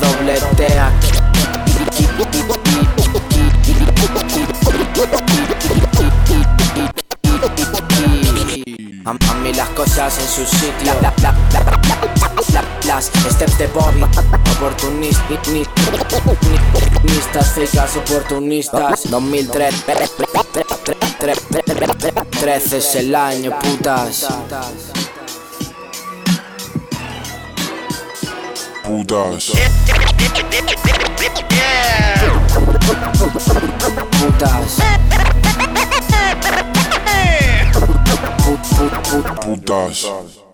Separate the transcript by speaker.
Speaker 1: Dobletea. A, a mí las cosas en su sitio. La, la, la, las steps de Bobby, oportunistas, ni, oportunistas. 2003, 13 es el año, putas.
Speaker 2: Putas.
Speaker 1: Putas.
Speaker 2: Putas.